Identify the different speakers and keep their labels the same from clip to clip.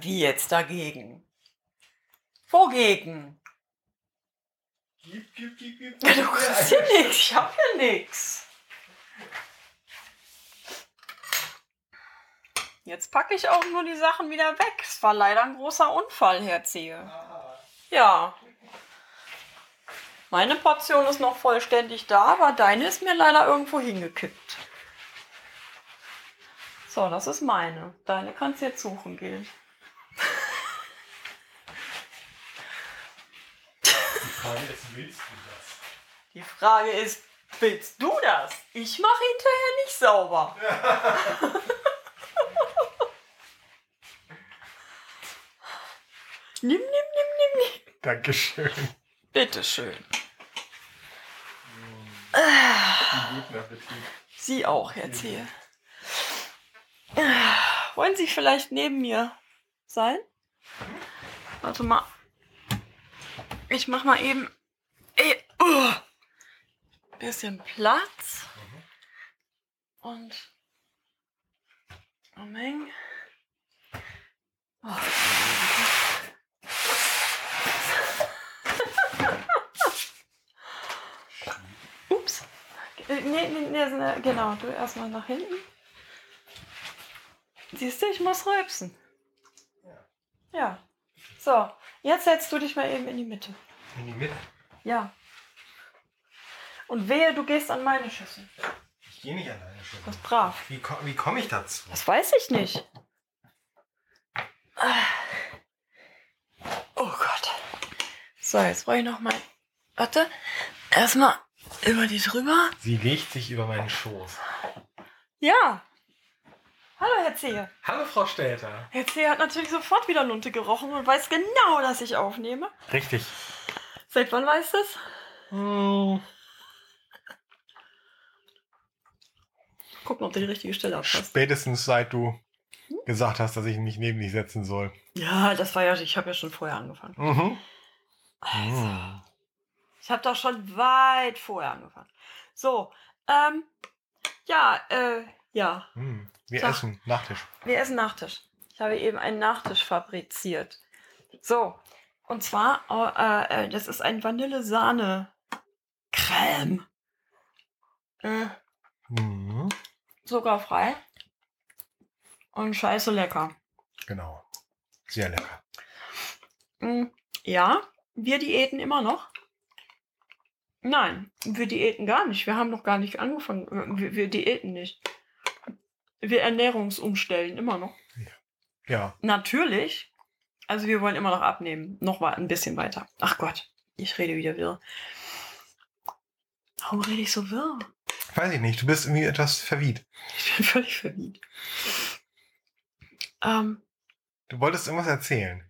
Speaker 1: Wie jetzt dagegen? Wogegen?
Speaker 2: Gib, gib, gib, gib.
Speaker 1: Ja, du kriegst ja nichts. Ich hab ja nichts. Jetzt packe ich auch nur die Sachen wieder weg. Es war leider ein großer Unfall, Herr Zehe. Ja. Meine Portion ist noch vollständig da, aber deine ist mir leider irgendwo hingekippt. So, das ist meine. Deine kannst du jetzt suchen gehen.
Speaker 2: Frage ist, willst du das?
Speaker 1: Die Frage ist, willst du das? Ich mache hinterher nicht sauber. nimm, nimm, nimm, nimm, nimm.
Speaker 2: Dankeschön.
Speaker 1: Bitteschön.
Speaker 2: Guten Appetit.
Speaker 1: Sie auch, Herr Zehe. Wollen Sie vielleicht neben mir sein? Warte mal. Ich mach mal eben eh, uh, bisschen Platz. Und Moment. Oh. Ups. Äh, Nee, nee, nee, nee, genau. Du erstmal nach hinten. Siehst du, ich muss rülpsen. Ja. So, jetzt setzt du dich mal eben in die Mitte.
Speaker 2: In die Mitte.
Speaker 1: Ja. Und wehe, du gehst an meine Schüssel.
Speaker 2: Ich gehe nicht alleine schon.
Speaker 1: Das ist brav.
Speaker 2: Wie, ko wie komme ich dazu?
Speaker 1: Das weiß ich nicht. Oh Gott. So, jetzt brauche ich noch mal. Warte. Erstmal über die drüber.
Speaker 2: Sie legt sich über meinen Schoß.
Speaker 1: Ja. Hallo, Herr Zehe.
Speaker 2: Hallo, Frau Stelter.
Speaker 1: Herr Zehe hat natürlich sofort wieder Lunte gerochen und weiß genau, dass ich aufnehme.
Speaker 2: Richtig.
Speaker 1: Seit wann weiß das?
Speaker 2: Hm,
Speaker 1: Gucken, ob du die richtige Stelle abpasst.
Speaker 2: Spätestens seit du gesagt hast, dass ich mich neben dich setzen soll.
Speaker 1: Ja, das war ja, ich habe ja schon vorher angefangen.
Speaker 2: Mhm.
Speaker 1: Also, ich habe doch schon weit vorher angefangen. So, ähm, ja, äh, ja,
Speaker 2: Hm. Wir
Speaker 1: Sag.
Speaker 2: essen Nachtisch.
Speaker 1: wir essen Nachtisch. Ich habe eben einen Nachtisch fabriziert. So, und zwar, äh, äh, das ist ein Vanille-Sahne-Creme. Äh,
Speaker 2: Mhm.
Speaker 1: zuckerfrei. Und scheiße lecker.
Speaker 2: Genau. Sehr lecker.
Speaker 1: Mm, Ja, wir diäten immer noch. Nein, wir diäten gar nicht. Wir haben noch gar nicht angefangen. Wir, wir diäten nicht. Wir Ernährungsumstellen immer noch.
Speaker 2: Ja.
Speaker 1: Natürlich. Also wir wollen immer noch abnehmen. Noch mal ein bisschen weiter. Ach Gott, ich rede wieder wirr. Warum rede ich so wirr?
Speaker 2: Weiß ich nicht. Du bist irgendwie etwas verwieht.
Speaker 1: Ich bin völlig verwirrt. Ähm,
Speaker 2: Du wolltest irgendwas erzählen.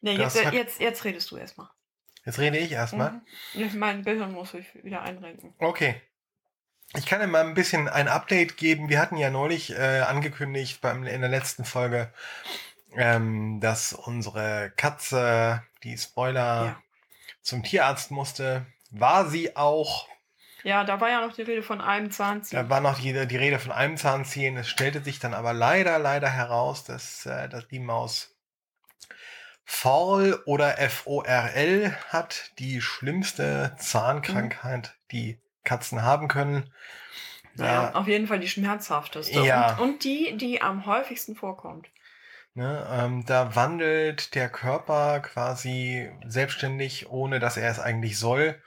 Speaker 1: nee, jetzt,
Speaker 2: hat-
Speaker 1: jetzt, jetzt redest du erstmal.
Speaker 2: Jetzt rede ich erstmal.
Speaker 1: Mhm. Mein Gehirn muss sich wieder einrenken.
Speaker 2: Okay. Ich kann dir mal ein bisschen ein Update geben. Wir hatten ja neulich äh, angekündigt beim, in der letzten Folge, ähm, dass unsere Katze, die Spoiler,
Speaker 1: Ja.
Speaker 2: zum Tierarzt musste. War sie auch.
Speaker 1: Ja, da war ja noch die Rede von einem Zahnziehen.
Speaker 2: Da war noch die, die Rede von einem Zahnziehen. Es stellte sich dann aber leider, leider heraus, dass, äh, dass die Maus Fall oder FORL hat, die schlimmste Zahnkrankheit, die Katzen haben können.
Speaker 1: Ja, auf jeden Fall die schmerzhafteste.
Speaker 2: Ja.
Speaker 1: Und, und die, die am häufigsten vorkommt.
Speaker 2: Ne, ähm, da wandelt der Körper quasi selbstständig, ohne dass er es eigentlich soll,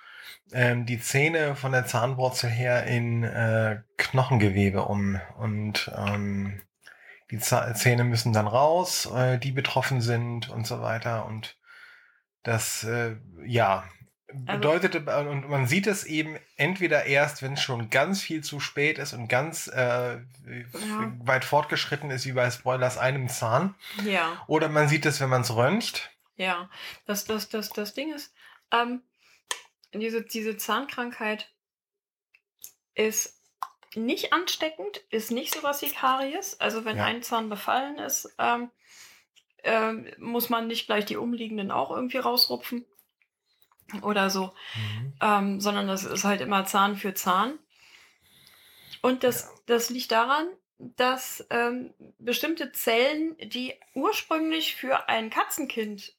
Speaker 2: ähm, die Zähne von der Zahnwurzel her in äh, Knochengewebe um. Und ähm, die Zähne müssen dann raus, äh, die betroffen sind und so weiter. Und das, äh, ja, bedeutet, und man sieht es eben entweder erst, wenn es schon ganz viel zu spät ist und ganz äh, weit fortgeschritten ist, wie bei Spoilers einem Zahn.
Speaker 1: Ja,
Speaker 2: Oder man sieht es, wenn man es röntgt.
Speaker 1: ja. Das, das, das, das Ding ist, ähm, diese, diese Zahnkrankheit ist nicht ansteckend, ist nicht sowas wie Karies. Also wenn
Speaker 2: Ja.
Speaker 1: ein Zahn befallen ist, ähm, ähm, muss man nicht gleich die umliegenden auch irgendwie rausrupfen oder so. ähm, sondern das ist halt immer Zahn für Zahn. Und das,
Speaker 2: Ja.
Speaker 1: das liegt daran, dass ähm, bestimmte Zellen, die ursprünglich für ein Katzenkind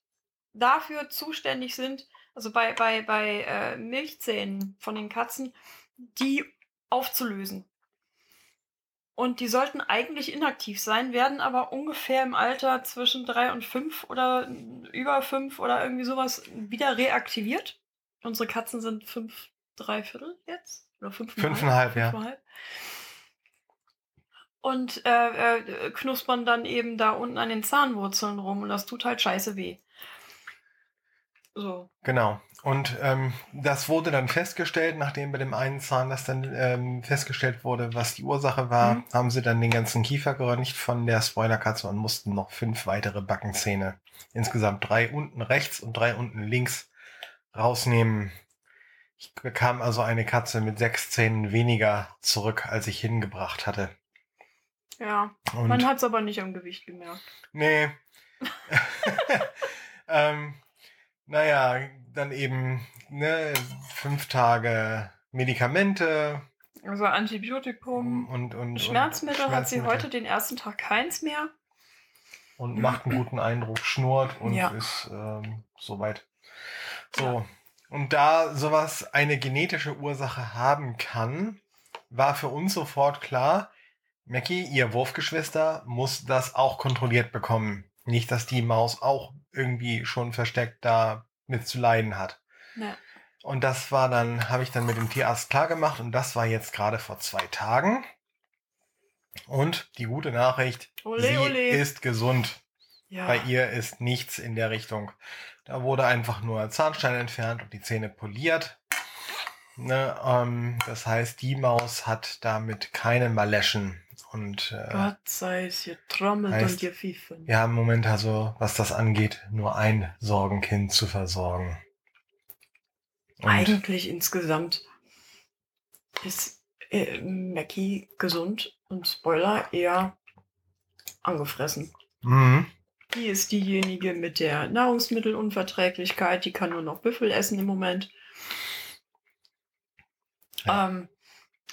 Speaker 1: dafür zuständig sind, also bei, bei, bei äh, Milchzähnen von den Katzen, die aufzulösen. Und die sollten eigentlich inaktiv sein, werden aber ungefähr im Alter zwischen drei und fünf oder über fünf oder irgendwie sowas wieder reaktiviert. Unsere Katzen sind fünf, drei Viertel jetzt? Oder fünfeinhalb?
Speaker 2: Fünfeinhalb, ja.
Speaker 1: Fünfeinhalb. Und äh, äh, knuspern dann eben da unten an den Zahnwurzeln rum und das tut halt scheiße weh. So.
Speaker 2: Genau. Und ähm, das wurde dann festgestellt, nachdem bei dem einen Zahn das dann ähm, festgestellt wurde, was die Ursache war,
Speaker 1: Mhm.
Speaker 2: haben sie dann den ganzen Kiefer geröntgt von der Spoilerkatze und mussten noch fünf weitere Backenzähne, insgesamt drei unten rechts und drei unten links, rausnehmen. Ich bekam also eine Katze mit sechs Zähnen weniger zurück, als ich hingebracht hatte.
Speaker 1: Ja.
Speaker 2: Und
Speaker 1: Man hat es aber nicht am Gewicht gemerkt.
Speaker 2: Nee. ähm, naja, dann eben ne, fünf Tage Medikamente
Speaker 1: Also Antibiotikum.
Speaker 2: und, und, und
Speaker 1: Schmerzmittel hat sie
Speaker 2: Schmerzmittel
Speaker 1: heute den ersten Tag keins mehr.
Speaker 2: und macht einen guten Eindruck, schnurrt und
Speaker 1: Ja.
Speaker 2: ist ähm, soweit. So. Und da sowas eine genetische Ursache haben kann, war für uns sofort klar, Mackie, ihr Wurfgeschwister, muss das auch kontrolliert bekommen. Nicht, dass die Maus auch irgendwie schon versteckt da mit zu leiden hat.
Speaker 1: Ja.
Speaker 2: Und das war dann, habe ich dann mit dem Tierarzt klar gemacht und das war jetzt gerade vor zwei Tagen. Und die gute Nachricht,
Speaker 1: Ole,
Speaker 2: sie
Speaker 1: ole.
Speaker 2: ist gesund.
Speaker 1: Ja.
Speaker 2: Bei ihr ist nichts in der Richtung. Da wurde einfach nur Zahnstein entfernt und die Zähne poliert. Ne, ähm, das heißt, die Maus hat damit keine Maleschen. Und äh,
Speaker 1: Gott sei es getrommelt
Speaker 2: heißt-
Speaker 1: und gepfiffen.
Speaker 2: wir haben im Moment also, was das angeht, nur ein Sorgenkind zu versorgen. Und
Speaker 1: Eigentlich insgesamt ist äh, Mackie gesund und Spoiler eher angefressen.
Speaker 2: Mhm.
Speaker 1: Die ist diejenige mit der Nahrungsmittelunverträglichkeit, die kann nur noch Büffel essen im Moment.
Speaker 2: Ja.
Speaker 1: Ähm,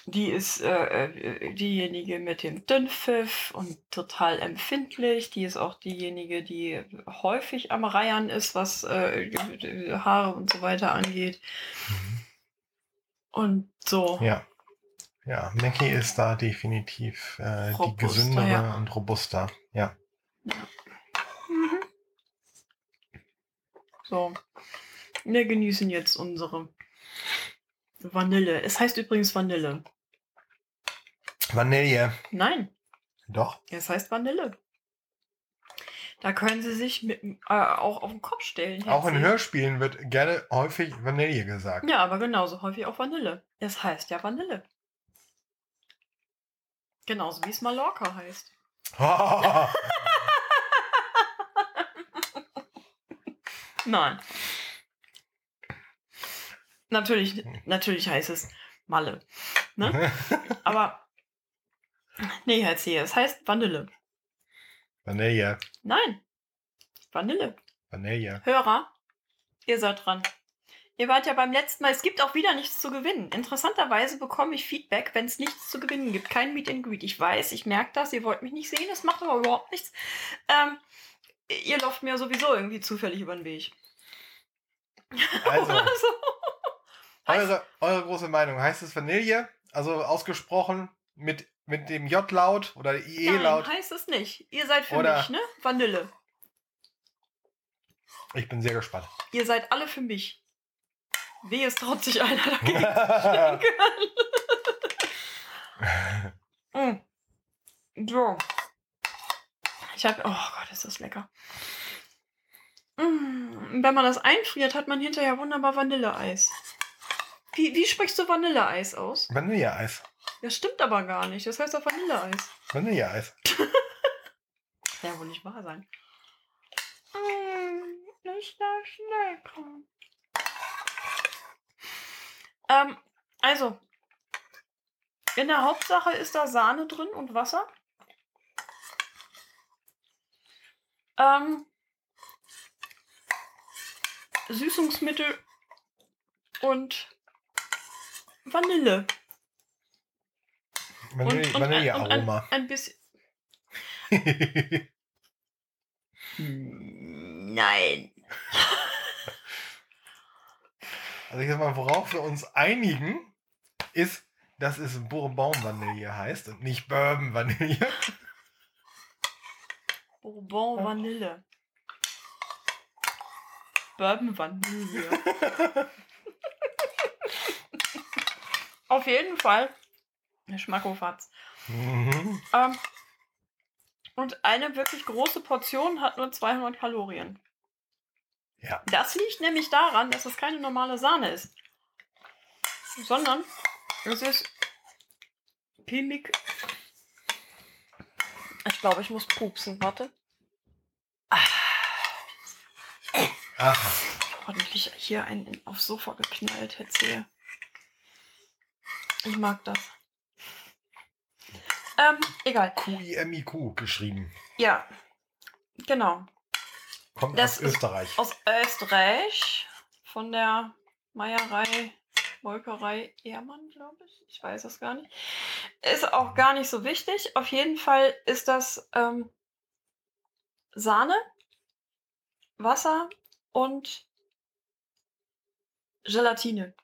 Speaker 1: die ist äh, äh, diejenige mit dem Dünnpfiff und total empfindlich. Die ist auch diejenige, die häufig am Reiern ist, was äh, Haare und so weiter angeht. Und so.
Speaker 2: Ja. Ja, Mackie ist da definitiv äh, die
Speaker 1: Robuster,
Speaker 2: gesündere
Speaker 1: ja.
Speaker 2: und robuster. Ja.
Speaker 1: Mhm. So. Wir genießen jetzt unsere Vanille. Es heißt übrigens Vanille.
Speaker 2: Vanille.
Speaker 1: Nein,
Speaker 2: Doch.
Speaker 1: es heißt Vanille. Da können Sie sich mit, äh, auch auf den Kopf stellen.
Speaker 2: Auch in. Hörspielen wird gerne häufig Vanille gesagt.
Speaker 1: Ja, aber genauso häufig auch Vanille. Es heißt ja Vanille. Genauso wie es Mallorca heißt. Nein. Natürlich, natürlich heißt es Malle. Ne? Aber. Nee, Herr Zehe, es heißt Vanille.
Speaker 2: Vanille.
Speaker 1: Nein. Vanille.
Speaker 2: Vanille.
Speaker 1: Hörer, ihr seid dran. Ihr wart ja beim letzten Mal, es gibt auch wieder nichts zu gewinnen. Interessanterweise bekomme ich Feedback, wenn es nichts zu gewinnen gibt. Kein Meet and Greet. Ich weiß, ich merke das, ihr wollt mich nicht sehen, das macht aber überhaupt nichts. Ähm, ihr lauft mir sowieso irgendwie zufällig über den Weg.
Speaker 2: Also,
Speaker 1: so.
Speaker 2: Eure, eure große Meinung. Heißt es Vanille? Also ausgesprochen mit, mit dem J-Laut oder
Speaker 1: Nein,
Speaker 2: IE-Laut?
Speaker 1: heißt es nicht. Ihr seid für
Speaker 2: Oder-
Speaker 1: mich, ne? Vanille.
Speaker 2: Ich bin sehr gespannt.
Speaker 1: Ihr seid alle für mich. Weh, es traut sich einer dagegen. Mm. So. Ich habe. Oh Gott, ist das lecker. Mm. Wenn man das einfriert, hat man hinterher wunderbar Vanilleeis. Wie, wie sprichst du Vanilleeis aus?
Speaker 2: Vanilleeis.
Speaker 1: Das stimmt aber gar nicht. Das heißt doch Vanilleeis.
Speaker 2: Vanilleeis.
Speaker 1: Ja wohl nicht wahr sein. Mm, ist das lecker. Ähm, also. In der Hauptsache ist da Sahne drin und Wasser. Ähm, Süßungsmittel und Vanille.
Speaker 2: Vanille,
Speaker 1: und, und,
Speaker 2: Vanillearoma.
Speaker 1: ein, ein bisschen. Nein.
Speaker 2: Also ich sag mal, worauf wir uns einigen, ist, dass es Bourbon Vanille heißt und nicht Bourbon Vanille.
Speaker 1: Bourbon Vanille. Bourbon Vanille. Auf jeden Fall. Schmackofatz.
Speaker 2: Mhm.
Speaker 1: Ähm, und eine wirklich große Portion hat nur 200 Kalorien.
Speaker 2: Ja.
Speaker 1: Das liegt nämlich daran, dass es keine normale Sahne ist. Sondern es ist Pimik. Ich glaube, ich muss pupsen. Warte.
Speaker 2: Aha.
Speaker 1: Ordentlich hier einen aufs Sofa geknallt, hätte Ich mag das. Ähm, egal.
Speaker 2: Q-I-M-I-Q geschrieben.
Speaker 1: Ja, genau.
Speaker 2: Kommt
Speaker 1: Das
Speaker 2: aus Österreich.
Speaker 1: Aus Österreich von der Meierei, Molkerei Ehrmann, glaube ich. Ich weiß es gar nicht. Ist auch gar nicht so wichtig. Auf jeden Fall ist das ähm, Sahne, Wasser und Gelatine.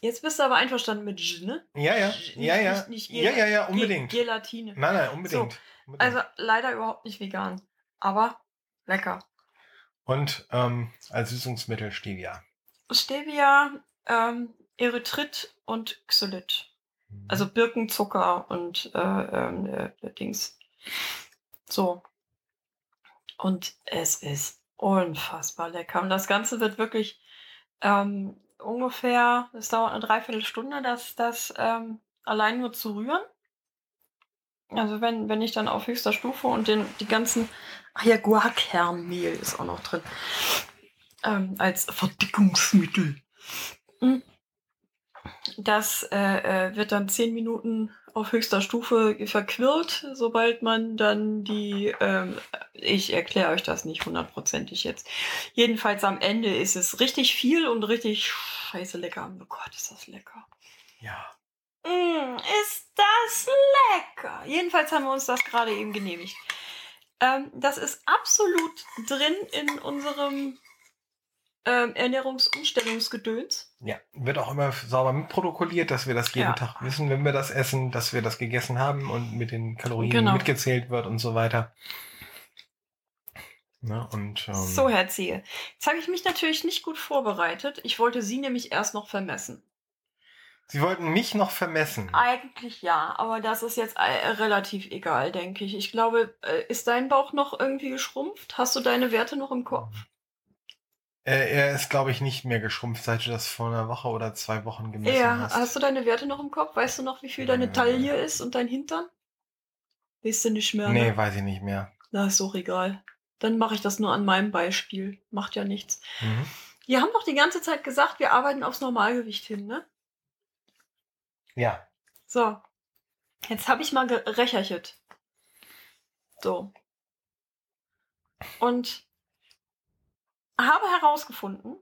Speaker 2: Ja.
Speaker 1: Jetzt bist du aber einverstanden mit G, ne?
Speaker 2: Ja, ja.
Speaker 1: Nicht-
Speaker 2: Ja, ja.
Speaker 1: nicht- nicht
Speaker 2: Ja,
Speaker 1: Gel-
Speaker 2: ja, ja,
Speaker 1: Ge-
Speaker 2: unbedingt.
Speaker 1: Gelatine.
Speaker 2: Nein, nein, unbedingt. unbedingt.
Speaker 1: Also leider überhaupt nicht vegan. Aber lecker.
Speaker 2: Und ähm, als Süßungsmittel Stevia.
Speaker 1: Stevia, ähm, Erythrit und Xylit.
Speaker 2: Mhm.
Speaker 1: Also Birkenzucker und äh, ähm, äh, Dings. So. Und es ist unfassbar lecker. Und das Ganze wird wirklich ähm, ungefähr, es dauert eine Dreiviertelstunde, das, das ähm, allein nur zu rühren. Also wenn, wenn ich dann auf höchster Stufe und den, die ganzen, ach ja, Guarkernmehl ist auch noch drin. Ähm, als Verdickungsmittel. Mm. Das äh, äh, wird dann zehn Minuten auf höchster Stufe verquirlt, sobald man dann die, ähm, ich erkläre euch das nicht hundertprozentig jetzt. Jedenfalls am Ende ist es richtig viel und richtig scheiße lecker. Oh Gott, ist das lecker.
Speaker 2: ja.
Speaker 1: Mm, ist das lecker. Jedenfalls haben wir uns das gerade eben genehmigt. Ähm, das ist absolut drin in unserem ähm, Ernährungsumstellungsgedöns.
Speaker 2: Ja. Wird auch immer sauber mitprotokolliert, dass wir das jeden
Speaker 1: Ja.
Speaker 2: Tag wissen, wenn wir das essen, dass wir das gegessen haben und mit den Kalorien
Speaker 1: Genau.
Speaker 2: mitgezählt wird und so weiter. Ne, und, ähm,
Speaker 1: So, Herr Zehe. Jetzt habe ich mich natürlich nicht gut vorbereitet. Ich wollte Sie nämlich erst noch vermessen.
Speaker 2: Sie wollten mich noch vermessen.
Speaker 1: Eigentlich ja, aber das ist jetzt äh, relativ egal, denke ich. Ich glaube, äh, ist dein Bauch noch irgendwie geschrumpft? Hast du deine Werte noch im Kopf?
Speaker 2: Er ist, glaube ich, nicht mehr geschrumpft, seit du das vor einer Woche oder zwei Wochen gemessen
Speaker 1: Ja,
Speaker 2: hast.
Speaker 1: hast du deine Werte noch im Kopf? Weißt du noch, wie viel deine
Speaker 2: Äh.
Speaker 1: Taille ist und dein Hintern? Weißt du nicht mehr?
Speaker 2: nee,
Speaker 1: Ne?
Speaker 2: weiß ich nicht mehr.
Speaker 1: Na, ist doch egal. Dann mache ich das nur an meinem Beispiel. Macht ja nichts.
Speaker 2: Mhm.
Speaker 1: Wir haben doch die ganze Zeit gesagt, wir arbeiten aufs Normalgewicht hin, ne?
Speaker 2: Ja.
Speaker 1: So. Jetzt habe ich mal gerechert. So. Und habe herausgefunden,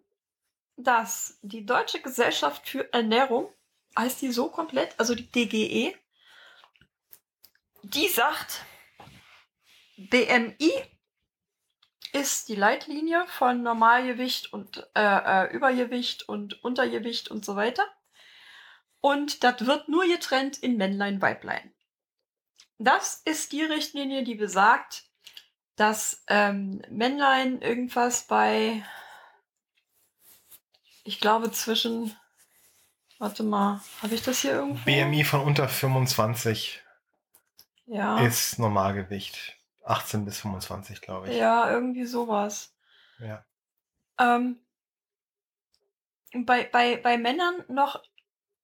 Speaker 1: dass die Deutsche Gesellschaft für Ernährung, heißt die so komplett, also die DGE, die sagt, BMI ist die Leitlinie von Normalgewicht und äh, äh, Übergewicht und Untergewicht und so weiter. Und das wird nur getrennt in Männlein, Weiblein. Das ist die Richtlinie, die besagt, dass ähm, Männlein irgendwas bei, ich glaube zwischen, warte mal, habe ich das hier irgendwo?
Speaker 2: BMI von unter 25
Speaker 1: ja,
Speaker 2: ist Normalgewicht. 18 bis 25, glaube ich.
Speaker 1: ja, irgendwie sowas.
Speaker 2: Ja.
Speaker 1: Ähm, bei, bei, bei Männern noch,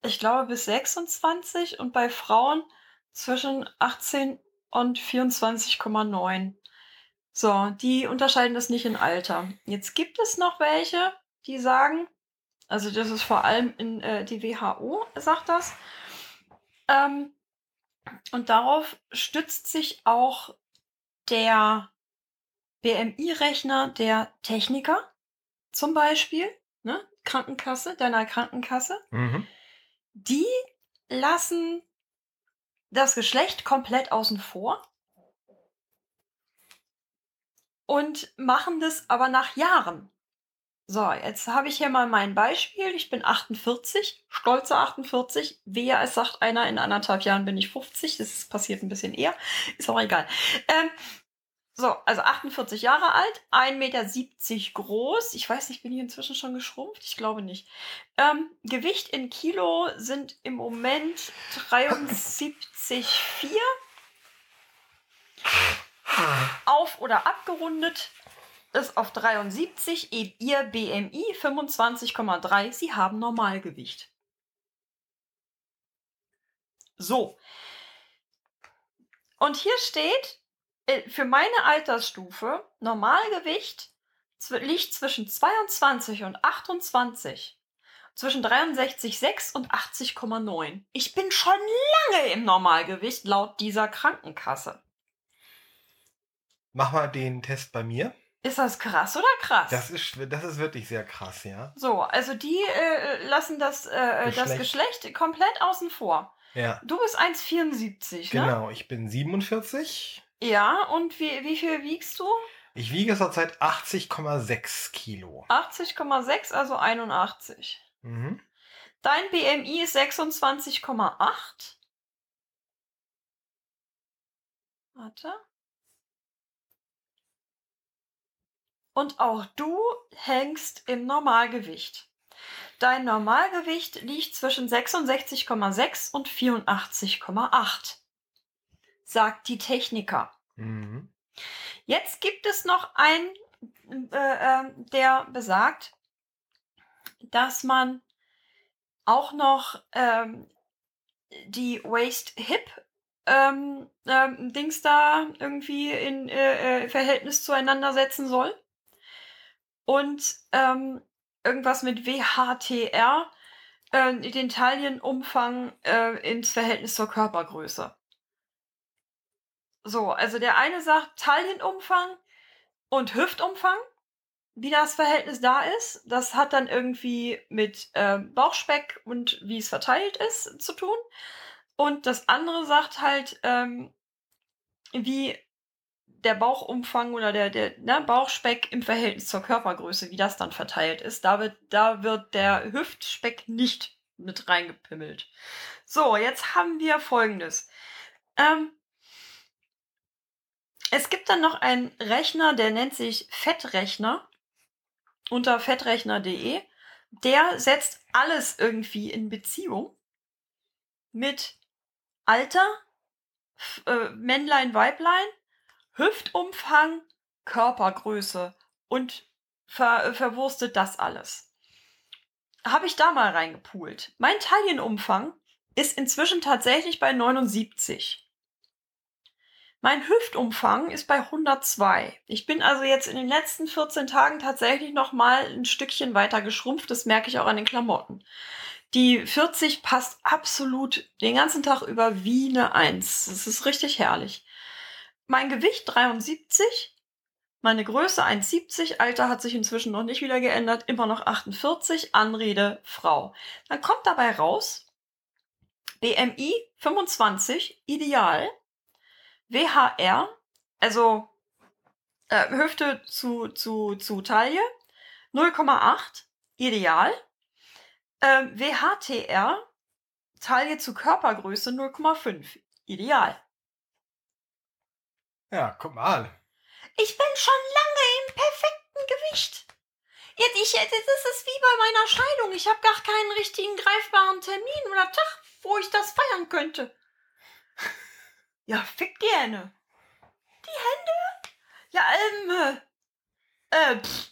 Speaker 1: ich glaube, bis 26 und bei Frauen zwischen 18 und 24,9. So, die unterscheiden das nicht in Alter. Jetzt gibt es noch welche, die sagen, also das ist vor allem in äh, die WHO sagt das, ähm, und darauf stützt sich auch der BMI-Rechner der Techniker zum Beispiel, ne? Krankenkasse, deiner Krankenkasse,
Speaker 2: Mhm.
Speaker 1: die lassen das Geschlecht komplett außen vor und machen das aber nach Jahren. So, jetzt habe ich hier mal mein Beispiel. Ich bin 48, stolze 48. Wehe, es sagt einer, in anderthalb Jahren bin ich 50. Das passiert ein bisschen eher. Ist auch egal. Ähm, so, also 48 Jahre alt, 1,70 Meter groß. Ich weiß nicht, bin ich inzwischen schon geschrumpft? Ich glaube nicht. Ähm, Gewicht in Kilo sind im Moment 73,4. Auf- oder abgerundet ist auf 73, ihr BMI 25,3. Sie haben Normalgewicht. So. Und hier steht, äh, für meine Altersstufe, Normalgewicht liegt zwischen 22 und 28. Zwischen 63,6 und 80,9. Ich bin schon lange im Normalgewicht laut dieser Krankenkasse.
Speaker 2: Mach mal den Test bei mir.
Speaker 1: Ist das krass oder krass?
Speaker 2: Das ist, das ist wirklich sehr krass, ja.
Speaker 1: So, also die äh, lassen das, äh, Geschlecht. das Geschlecht komplett außen vor.
Speaker 2: Ja.
Speaker 1: Du bist 1,74,
Speaker 2: ne? Genau, ich bin 47.
Speaker 1: Ja, und wie, wie viel wiegst du?
Speaker 2: Ich wiege zurzeit 80,6 Kilo.
Speaker 1: 80,6, also 81.
Speaker 2: Mhm.
Speaker 1: Dein BMI ist 26,8. Warte. Und auch du hängst im Normalgewicht. Dein Normalgewicht liegt zwischen 66,6 und 84,8 sagt die Techniker.
Speaker 2: Mhm.
Speaker 1: Jetzt gibt es noch einen, äh, äh, der besagt, dass man auch noch ähm, die Waist Hip ähm, ähm, Dings da irgendwie in äh, äh Verhältnis zueinander setzen soll. Und ähm, irgendwas mit WHTR, äh, den Taillenumfang äh, ins Verhältnis zur Körpergröße. So, also der eine sagt Taillenumfang und Hüftumfang, wie das Verhältnis da ist. Das hat dann irgendwie mit äh, Bauchspeck und wie es verteilt ist zu tun. Und das andere sagt halt, ähm, wie der Bauchumfang oder der, der ne, Bauchspeck im Verhältnis zur Körpergröße, wie das dann verteilt ist. Da wird, da wird der Hüftspeck nicht mit reingepimmelt. So, jetzt haben wir folgendes. Ähm, es gibt dann noch einen Rechner, der nennt sich Fettrechner unter fettrechner.de. Der setzt alles irgendwie in Beziehung mit Alter, äh, Männlein, Weiblein, Hüftumfang, Körpergröße und ver verwurstet das alles. Habe ich da mal reingepoolt. Mein Taillenumfang ist inzwischen tatsächlich bei 79. Mein Hüftumfang ist bei 102. Ich bin also jetzt in den letzten 14 Tagen tatsächlich noch mal ein Stückchen weiter geschrumpft. Das merke ich auch an den Klamotten. Die 40 passt absolut den ganzen Tag über wie eine 1. Das ist richtig herrlich. Mein Gewicht 73. Meine Größe 1,70. Alter hat sich inzwischen noch nicht wieder geändert. Immer noch 48. Anrede Frau. Dann kommt dabei raus BMI 25. Ideal. WHR, also äh, Hüfte zu, zu, zu Taille, 0,8, ideal. Äh, WHTR, Taille zu Körpergröße 0,5, ideal.
Speaker 2: Ja, guck mal.
Speaker 1: Ich bin schon lange im perfekten Gewicht. Jetzt, ich, das ist wie bei meiner Scheidung. Ich habe gar keinen richtigen greifbaren Termin oder Tag, wo ich das feiern könnte. Ja, fick gerne. Die Hände? Ja, ähm, äh, pff.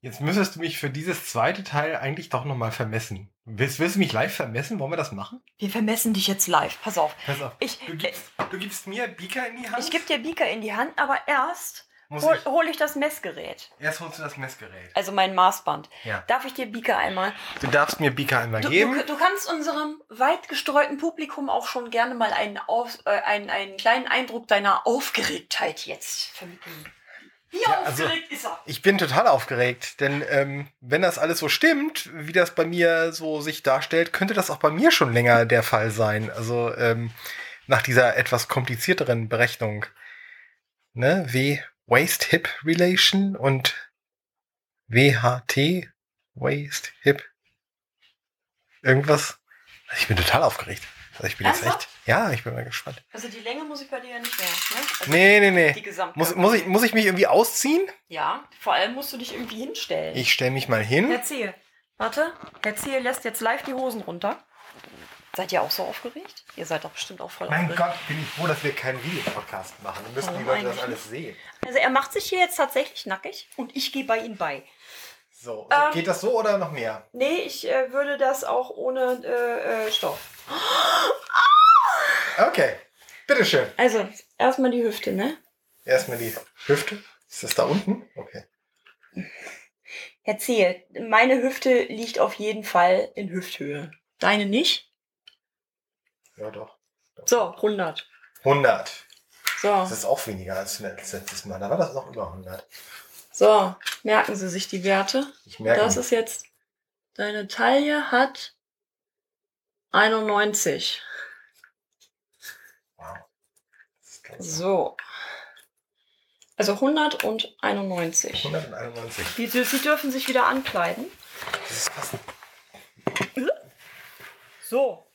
Speaker 2: Jetzt müsstest du mich für dieses zweite Teil eigentlich doch nochmal vermessen. Willst, willst du mich live vermessen? Wollen wir das machen?
Speaker 1: Wir vermessen dich jetzt live. Pass auf.
Speaker 2: Pass auf. Ich, du, gibst, äh, du gibst mir Beaker in die Hand?
Speaker 1: Ich gebe dir Beaker in die Hand, aber erst muss hol, ich, hol ich das Messgerät.
Speaker 2: Erst holst du das Messgerät.
Speaker 1: Also mein Maßband.
Speaker 2: Ja.
Speaker 1: Darf ich dir Beaker einmal?
Speaker 2: Du darfst mir Beaker einmal
Speaker 1: du,
Speaker 2: geben.
Speaker 1: Du, du, kannst unserem weit gestreuten Publikum auch schon gerne mal einen, auf, äh, einen, einen kleinen Eindruck deiner Aufgeregtheit jetzt vermitteln. Wie ja, also aufgeregt also, ist er?
Speaker 2: Ich bin total aufgeregt, denn ähm, wenn das alles so stimmt, wie das bei mir so sich darstellt, könnte das auch bei mir schon länger der Fall sein. Also ähm, nach dieser etwas komplizierteren Berechnung, ne, W Waist Hip Relation und WHT Waist Hip irgendwas. Ich bin total aufgeregt. Also ich bin jetzt
Speaker 1: Ernsthaft?
Speaker 2: echt. Ja, ich bin mal gespannt.
Speaker 1: Also die Länge muss ich bei dir ja nicht mehr, ne? Also
Speaker 2: Nee, nee, nee.
Speaker 1: Die Gesamtkörper.
Speaker 2: Muss, muss, ich, muss ich mich irgendwie ausziehen?
Speaker 1: Ja, vor allem musst du dich irgendwie hinstellen.
Speaker 2: Ich stelle mich mal hin.
Speaker 1: Erzähl. Warte, Erzähl lässt jetzt live die Hosen runter. Seid ihr auch so aufgeregt? Ihr seid doch bestimmt auch voll
Speaker 2: Mein
Speaker 1: aufgeregt.
Speaker 2: Gott, bin ich froh, dass wir keinen Videopodcast machen. Dann müssen die
Speaker 1: Warum
Speaker 2: Leute das alles sehen.
Speaker 1: Also er macht sich hier jetzt tatsächlich nackig und ich gehe bei ihm bei.
Speaker 2: So,
Speaker 1: Ähm,
Speaker 2: geht das so oder noch mehr?
Speaker 1: Nee, ich äh, würde das auch ohne äh, äh, Stoff.
Speaker 2: Okay, bitteschön.
Speaker 1: Also, erstmal die Hüfte, ne?
Speaker 2: Erstmal die Hüfte. Ist das da unten? Okay.
Speaker 1: Erzähl. Meine Hüfte liegt auf jeden Fall in Hüfthöhe. Deine nicht?
Speaker 2: Ja, doch.
Speaker 1: So, 100.
Speaker 2: 100.
Speaker 1: So,
Speaker 2: Das ist auch weniger als letztes Mal. Da war das noch über 100.
Speaker 1: so, merken Sie sich die Werte.
Speaker 2: Ich merke.
Speaker 1: Das ist jetzt, deine Taille hat 91.
Speaker 2: wow.
Speaker 1: So. Also 191.
Speaker 2: 191.
Speaker 1: Sie, Sie dürfen sich wieder ankleiden.
Speaker 2: Das ist fast.
Speaker 1: So.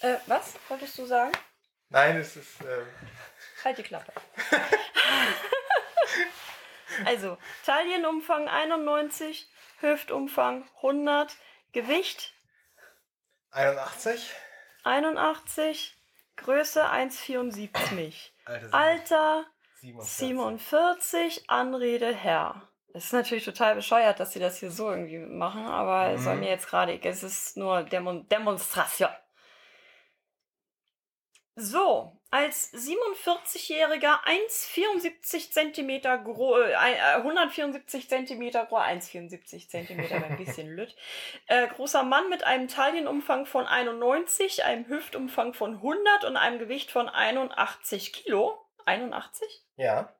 Speaker 1: Äh, was wolltest du sagen?
Speaker 2: Nein, es ist. ähm,
Speaker 1: Halt die Klappe. also, Taillenumfang 91, Hüftumfang 100, Gewicht
Speaker 2: 81.
Speaker 1: 81, Größe 1,74.
Speaker 2: Alter,
Speaker 1: Alter
Speaker 2: 47.
Speaker 1: 47, Anrede Herr. Es ist natürlich total bescheuert, dass sie das hier so irgendwie machen, aber es soll
Speaker 2: Mhm.
Speaker 1: mir jetzt gerade, es ist nur Demon Demonstration. So, als 47-jähriger 1,74 Zentimeter groß, äh, äh, 174 Zentimeter groß, 1,74 Zentimeter, ein bisschen lütt, äh, großer Mann mit einem Taillenumfang von 91, einem Hüftumfang von 100 und einem Gewicht von 81 Kilo. 81?
Speaker 2: Ja.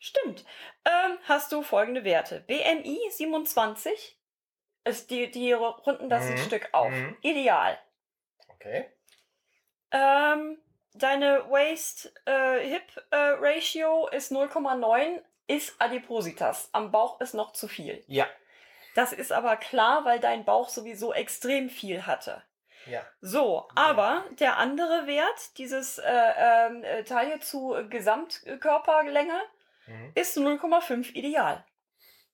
Speaker 1: Stimmt. Ähm, hast du folgende Werte. BMI 27. Ist die, die runden das ein
Speaker 2: Mhm,
Speaker 1: Stück auf.
Speaker 2: mhm.
Speaker 1: Ideal.
Speaker 2: Okay.
Speaker 1: Ähm, deine Waist-Hip-Ratio ist 0,9, ist Adipositas. Am Bauch ist noch zu viel.
Speaker 2: Ja.
Speaker 1: Das ist aber klar, weil dein Bauch sowieso extrem viel hatte.
Speaker 2: Ja.
Speaker 1: So, aber der andere Wert, dieses äh, ähm, äh, Taille zu Gesamtkörperlänge,
Speaker 2: Mhm.
Speaker 1: ist 0,5 ideal.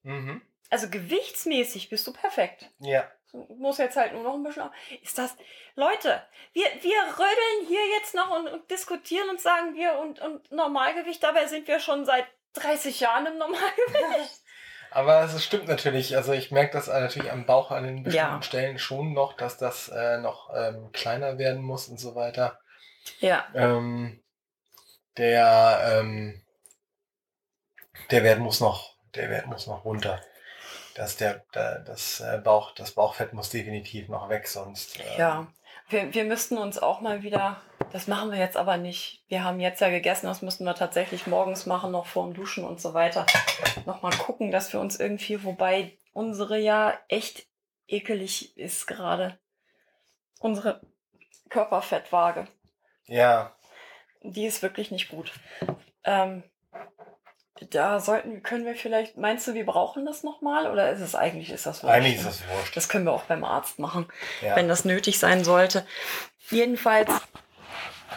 Speaker 2: Mhm.
Speaker 1: Also gewichtsmäßig bist du perfekt.
Speaker 2: Ja.
Speaker 1: Du musst jetzt halt nur noch ein bisschen. auf- Ist das. Leute, wir, wir rödeln hier jetzt noch und, und diskutieren und sagen wir und, und Normalgewicht, dabei sind wir schon seit 30 Jahren im Normalgewicht.
Speaker 2: Aber es stimmt natürlich. Also ich merke das natürlich am Bauch an den bestimmten
Speaker 1: Ja.
Speaker 2: Stellen schon noch, dass das äh, noch ähm, kleiner werden muss und so weiter.
Speaker 1: ja.
Speaker 2: Ähm, der, ähm, der Wert muss noch, der Wert muss noch runter. Das, der, der, das, äh, Bauch, das Bauchfett muss definitiv noch weg, sonst. ähm,
Speaker 1: Ja. Wir, wir müssten uns auch mal wieder. Das machen wir jetzt aber nicht. Wir haben jetzt ja gegessen, das müssten wir tatsächlich morgens machen, noch vorm Duschen und so weiter. Nochmal gucken, dass wir uns irgendwie, wobei unsere ja echt ekelig ist gerade. Unsere Körperfettwaage.
Speaker 2: Ja,
Speaker 1: Die ist wirklich nicht gut. Ähm, da sollten, können wir vielleicht, meinst du, wir brauchen das nochmal? Oder ist es eigentlich, ist das wurscht?
Speaker 2: eigentlich ist das wurscht.
Speaker 1: Das können wir auch beim Arzt machen,
Speaker 2: Ja.
Speaker 1: wenn das nötig sein sollte. Jedenfalls,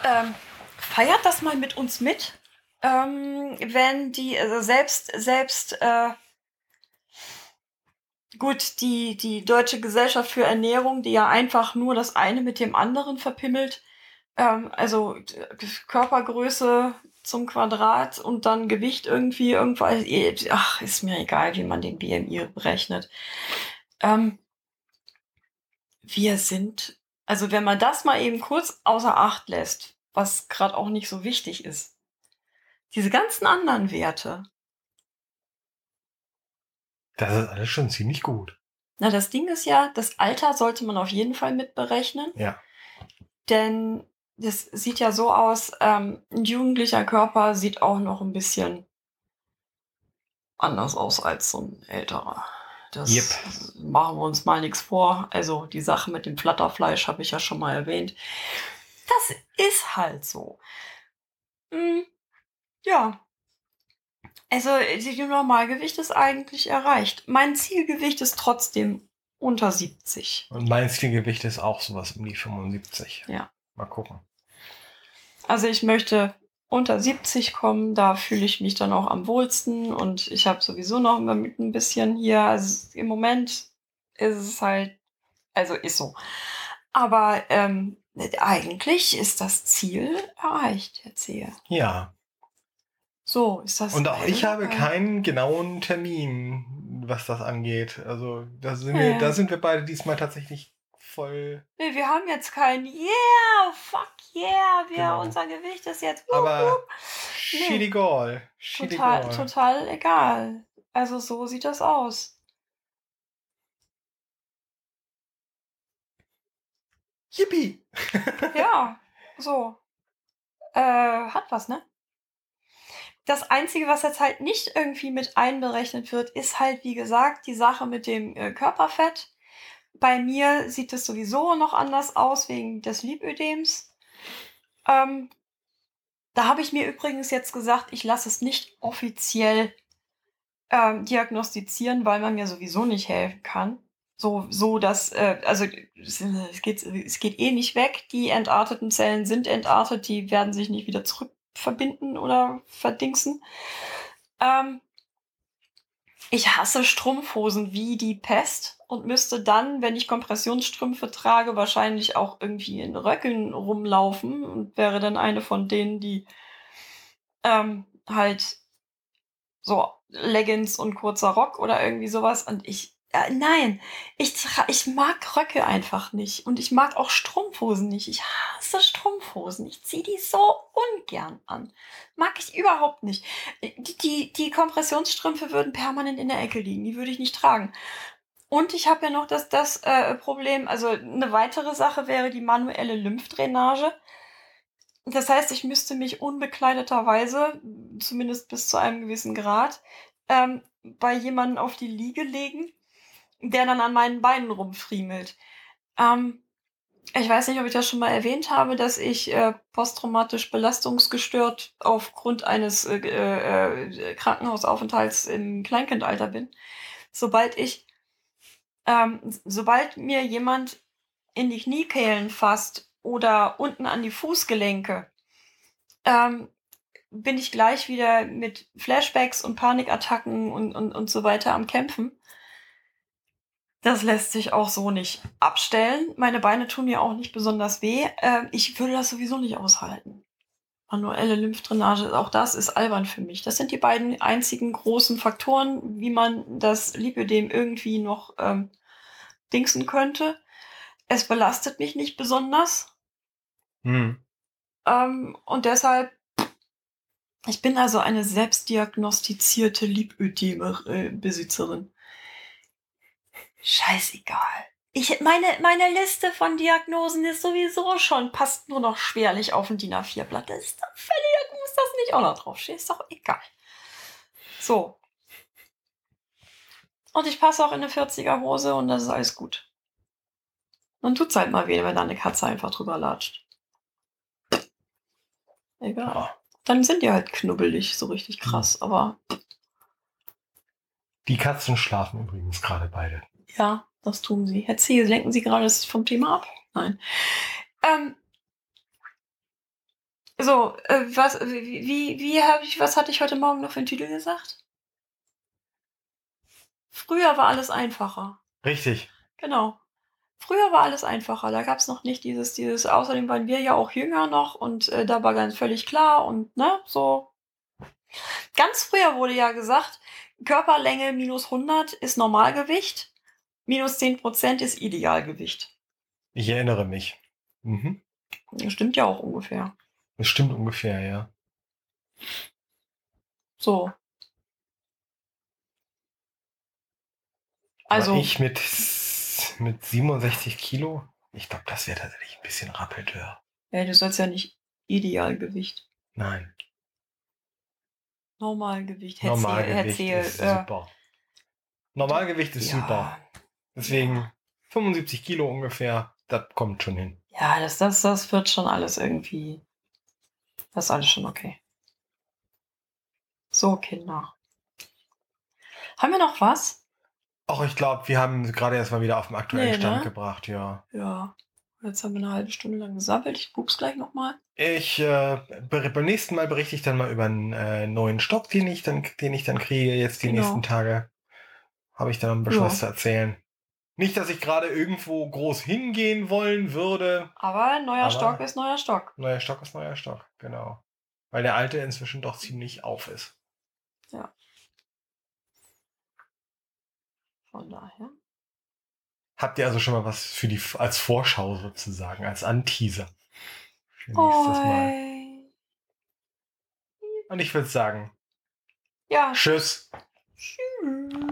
Speaker 1: ähm, feiert das mal mit uns mit. Ähm, wenn die, also selbst, selbst, äh, gut, die, die Deutsche Gesellschaft für Ernährung, die ja einfach nur das eine mit dem anderen verpimmelt, ähm, also Körpergröße zum Quadrat und dann Gewicht irgendwie irgendwas, ach, ist mir egal, wie man den BMI berechnet. Ähm, wir sind, also wenn man das mal eben kurz außer Acht lässt, was gerade auch nicht so wichtig ist, diese ganzen anderen Werte,
Speaker 2: Das ist alles schon ziemlich gut.
Speaker 1: na das Ding ist ja, das Alter sollte man auf jeden Fall mitberechnen.
Speaker 2: Ja.
Speaker 1: Denn das sieht ja so aus, ähm, ein jugendlicher Körper sieht auch noch ein bisschen anders aus als so ein älterer. Das
Speaker 2: Yep.
Speaker 1: machen wir uns mal nichts vor. Also die Sache mit dem Flatterfleisch habe ich ja schon mal erwähnt. das ist halt so. Hm, ja. Also, das Normalgewicht ist eigentlich erreicht. Mein Zielgewicht ist trotzdem unter 70.
Speaker 2: Und mein Zielgewicht ist auch sowas um die 75.
Speaker 1: Ja.
Speaker 2: Mal gucken.
Speaker 1: Also ich möchte unter 70 kommen, da fühle ich mich dann auch am wohlsten und ich habe sowieso noch ein bisschen hier, also im Moment ist es halt, also ist so. Aber ähm, eigentlich ist das Ziel erreicht, Herr Zehe.
Speaker 2: Ja.
Speaker 1: So, ist das.
Speaker 2: Und auch ich habe keinen genauen Termin, was das angeht. Also da sind,
Speaker 1: Ja,
Speaker 2: wir, da sind wir beide diesmal tatsächlich voll.
Speaker 1: Nee, wir haben jetzt kein Yeah, fuck yeah, wir,
Speaker 2: Genau.
Speaker 1: unser Gewicht ist jetzt. wup,
Speaker 2: Aber
Speaker 1: wup.
Speaker 2: shit egal.
Speaker 1: Total,
Speaker 2: egal.
Speaker 1: total egal. Also so sieht das aus.
Speaker 2: Yippie!
Speaker 1: Ja, so. Äh, hat was, ne? Das Einzige, was jetzt halt nicht irgendwie mit einberechnet wird, ist halt, wie gesagt, die Sache mit dem äh, Körperfett. Bei mir sieht es sowieso noch anders aus wegen des Lipödems. Ähm, da habe ich mir übrigens jetzt gesagt, ich lasse es nicht offiziell ähm, diagnostizieren, weil man mir sowieso nicht helfen kann. So, so dass, äh, also es es geht, es geht eh nicht weg. Die entarteten Zellen sind entartet, die werden sich nicht wieder zurückverbinden oder verdingsen. Ähm, ich hasse Strumpfhosen wie die Pest und müsste dann, wenn ich Kompressionsstrümpfe trage, wahrscheinlich auch irgendwie in Röckeln rumlaufen und wäre dann eine von denen, die ähm, halt so Leggings und kurzer Rock oder irgendwie sowas. Und ich, äh, nein, ich, ich mag Röcke einfach nicht. Und ich mag auch Strumpfhosen nicht. Ich hasse Strumpfhosen. Ich ziehe die so ungern an. Mag ich überhaupt nicht. Die, die, die Kompressionsstrümpfe würden permanent in der Ecke liegen. Die würde ich nicht tragen. Und ich habe ja noch das, das äh, Problem, also eine weitere Sache wäre die manuelle Lymphdrainage. Das heißt, ich müsste mich unbekleideterweise, zumindest bis zu einem gewissen Grad, ähm, bei jemandem auf die Liege legen, der dann an meinen Beinen rumfriemelt. Ähm, ich weiß nicht, ob ich das schon mal erwähnt habe, dass ich äh, posttraumatisch belastungsgestört aufgrund eines äh, äh, Krankenhausaufenthalts im Kleinkindalter bin. Sobald ich, ähm, sobald mir jemand in die Kniekehlen fasst oder unten an die Fußgelenke, ähm, bin ich gleich wieder mit Flashbacks und Panikattacken und, und, und so weiter am Kämpfen. Das lässt sich auch so nicht abstellen. Meine Beine tun mir auch nicht besonders weh. Äh, ich würde das sowieso nicht aushalten. Manuelle Lymphdrainage, auch das ist albern für mich. Das sind die beiden einzigen großen Faktoren, wie man das Lipödem irgendwie noch ähm, dingsen könnte. Es belastet mich nicht besonders.
Speaker 2: Hm.
Speaker 1: Ähm, und deshalb, ich bin also eine selbstdiagnostizierte Lipödem-Besitzerin. Scheißegal. Ich, meine, meine Liste von Diagnosen ist sowieso schon, passt nur noch schwerlich auf ein DIN A4-Blatt. Das ist doch völlig, muss das nicht auch noch draufstehen. Ist doch egal. So. Und ich passe auch in eine 40er Hose und das ist alles gut. Dann tut's halt mal weh, wenn da eine Katze einfach drüber latscht. Egal. Dann sind die halt knubbelig, so richtig krass. Aber
Speaker 2: Die Katzen schlafen übrigens gerade beide.
Speaker 1: Ja, das tun sie. Herr C., lenken Sie gerade das vom Thema ab? Nein. Ähm, so, äh, was, wie, wie, wie habe ich, was hatte ich heute Morgen noch für einen Titel gesagt? Früher war alles einfacher.
Speaker 2: Richtig.
Speaker 1: Genau. Früher war alles einfacher. Da gab es noch nicht dieses, dieses, außerdem waren wir ja auch jünger noch und äh, da war ganz völlig klar und ne, so. Ganz früher wurde ja gesagt, Körperlänge minus 100 ist Normalgewicht, minus 10% ist Idealgewicht.
Speaker 2: Ich erinnere mich. Mhm.
Speaker 1: Das stimmt ja auch ungefähr.
Speaker 2: Das stimmt ungefähr, ja.
Speaker 1: So.
Speaker 2: Also
Speaker 1: Also,
Speaker 2: ich mit, mit 67 Kilo, ich glaube, das wäre tatsächlich ein bisschen rappeltör.
Speaker 1: ja, du sollst ja nicht Idealgewicht.
Speaker 2: Nein,
Speaker 1: Normalgewicht.
Speaker 2: Normalgewicht
Speaker 1: Herzähl,
Speaker 2: ist
Speaker 1: äh,
Speaker 2: super. Normalgewicht ist
Speaker 1: ja.
Speaker 2: super. Deswegen 75 Kilo ungefähr. das kommt schon hin.
Speaker 1: Ja, das, das, das wird schon alles irgendwie. Das ist alles schon okay. So, Kinder. Haben wir noch was?
Speaker 2: Auch ich glaube, wir haben gerade erst mal wieder auf den aktuellen
Speaker 1: Nee,
Speaker 2: Stand
Speaker 1: ne?
Speaker 2: gebracht, ja.
Speaker 1: Ja. Jetzt haben wir eine halbe Stunde lang gesammelt. Ich guck's gleich nochmal.
Speaker 2: Ich äh, beim nächsten Mal berichte ich dann mal über einen äh, neuen Stock, den ich dann, den ich dann kriege jetzt die
Speaker 1: Genau.
Speaker 2: nächsten Tage. Habe ich dann ein bisschen
Speaker 1: Ja.
Speaker 2: was zu erzählen. Nicht, dass ich gerade irgendwo groß hingehen wollen würde.
Speaker 1: Aber neuer
Speaker 2: Aber-
Speaker 1: Stock ist neuer Stock.
Speaker 2: Neuer Stock ist neuer Stock, genau. Weil der alte inzwischen doch ziemlich auf ist.
Speaker 1: Von daher.
Speaker 2: Habt ihr also schon mal was für die als Vorschau sozusagen, als Anteaser? Für nächstes Mal.
Speaker 1: Oi.
Speaker 2: Und ich würde sagen,
Speaker 1: Ja.
Speaker 2: tschüss.
Speaker 1: Tschüss.